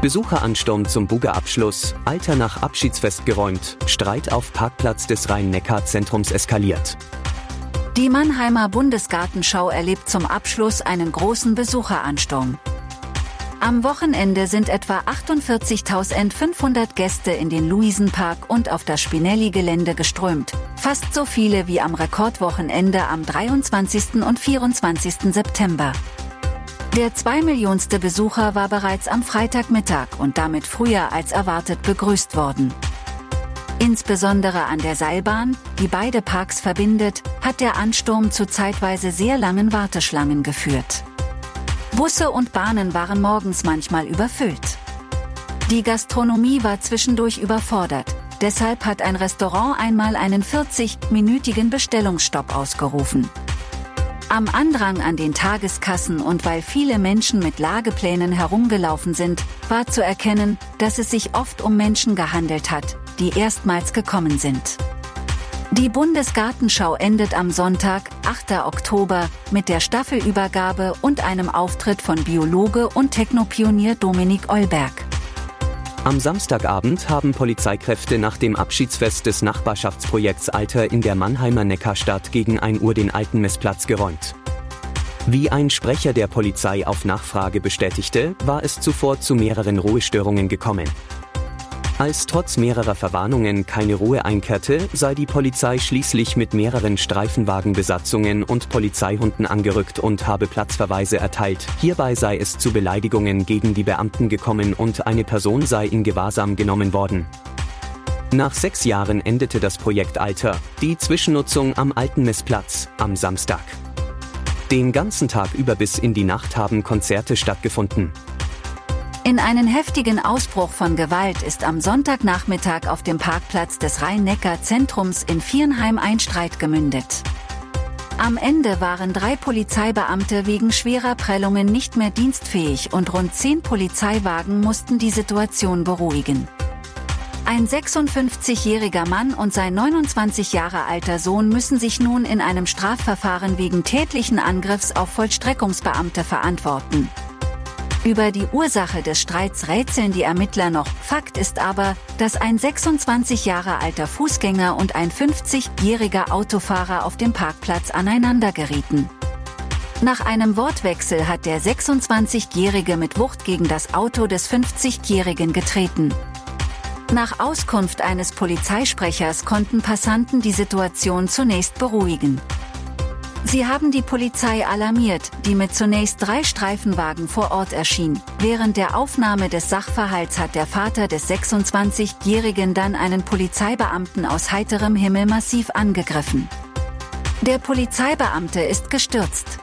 Besucheransturm zum Bugeabschluss, Alter nach Abschiedsfest geräumt, Streit auf Parkplatz des Rhein-Neckar-Zentrums eskaliert. Die Mannheimer Bundesgartenschau erlebt zum Abschluss einen großen Besucheransturm. Am Wochenende sind etwa 48.500 Gäste in den Luisenpark und auf das Spinelli-Gelände geströmt, fast so viele wie am Rekordwochenende am 23. und 24. September. Der zweimillionste Besucher war bereits am Freitagmittag und damit früher als erwartet begrüßt worden. Insbesondere an der Seilbahn, die beide Parks verbindet, hat der Ansturm zu zeitweise sehr langen Warteschlangen geführt. Busse und Bahnen waren morgens manchmal überfüllt. Die Gastronomie war zwischendurch überfordert, deshalb hat ein Restaurant einmal einen 40-minütigen Bestellungsstopp ausgerufen. Am Andrang an den Tageskassen und weil viele Menschen mit Lageplänen herumgelaufen sind, war zu erkennen, dass es sich oft um Menschen gehandelt hat, die erstmals gekommen sind. Die Bundesgartenschau endet am Sonntag, 8. Oktober, mit der Staffelübergabe und einem Auftritt von Biologe und Technopionier Dominik Eulberg. Am Samstagabend haben Polizeikräfte nach dem Abschiedsfest des Nachbarschaftsprojekts Alter in der Mannheimer Neckarstadt gegen 1 Uhr den alten Messplatz geräumt. Wie ein Sprecher der Polizei auf Nachfrage bestätigte, war es zuvor zu mehreren Ruhestörungen gekommen. Als trotz mehrerer Verwarnungen keine Ruhe einkehrte, sei die Polizei schließlich mit mehreren Streifenwagenbesatzungen und Polizeihunden angerückt und habe Platzverweise erteilt. Hierbei sei es zu Beleidigungen gegen die Beamten gekommen und eine Person sei in Gewahrsam genommen worden. Nach sechs Jahren endete das Projekt Alter, die Zwischennutzung am Alten Messplatz, am Samstag. Den ganzen Tag über bis in die Nacht haben Konzerte stattgefunden. In einen heftigen Ausbruch von Gewalt ist am Sonntagnachmittag auf dem Parkplatz des Rhein-Neckar-Zentrums in Viernheim ein Streit gemündet. Am Ende waren drei Polizeibeamte wegen schwerer Prellungen nicht mehr dienstfähig und rund zehn Polizeiwagen mussten die Situation beruhigen. Ein 56-jähriger Mann und sein 29 Jahre alter Sohn müssen sich nun in einem Strafverfahren wegen tätlichen Angriffs auf Vollstreckungsbeamte verantworten. Über die Ursache des Streits rätseln die Ermittler noch. Fakt ist aber, dass ein 26 Jahre alter Fußgänger und ein 50-jähriger Autofahrer auf dem Parkplatz aneinander gerieten. Nach einem Wortwechsel hat der 26-Jährige mit Wucht gegen das Auto des 50-Jährigen getreten. Nach Auskunft eines Polizeisprechers konnten Passanten die Situation zunächst beruhigen. Sie haben die Polizei alarmiert, die mit zunächst drei Streifenwagen vor Ort erschien. Während der Aufnahme des Sachverhalts hat der Vater des 26-Jährigen dann einen Polizeibeamten aus heiterem Himmel massiv angegriffen. Der Polizeibeamte ist gestürzt.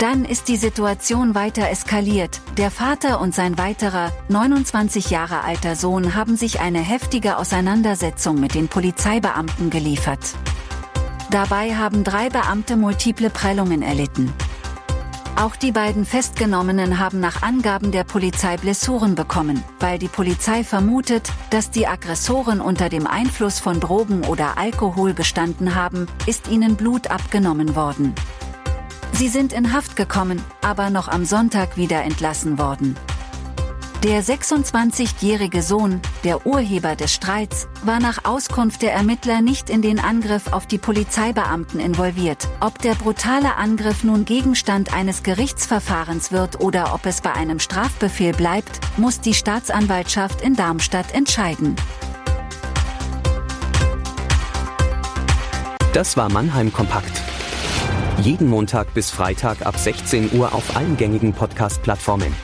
Dann ist die Situation weiter eskaliert. Der Vater und sein weiterer, 29 Jahre alter Sohn haben sich eine heftige Auseinandersetzung mit den Polizeibeamten geliefert. Dabei haben drei Beamte multiple Prellungen erlitten. Auch die beiden Festgenommenen haben nach Angaben der Polizei Blessuren bekommen, weil die Polizei vermutet, dass die Aggressoren unter dem Einfluss von Drogen oder Alkohol gestanden haben, ist ihnen Blut abgenommen worden. Sie sind in Haft gekommen, aber noch am Sonntag wieder entlassen worden. Der 26-jährige Sohn, der Urheber des Streits, war nach Auskunft der Ermittler nicht in den Angriff auf die Polizeibeamten involviert. Ob der brutale Angriff nun Gegenstand eines Gerichtsverfahrens wird oder ob es bei einem Strafbefehl bleibt, muss die Staatsanwaltschaft in Darmstadt entscheiden. Das war Mannheim Kompakt. Jeden Montag bis Freitag ab 16 Uhr auf allen gängigen Podcast-Plattformen.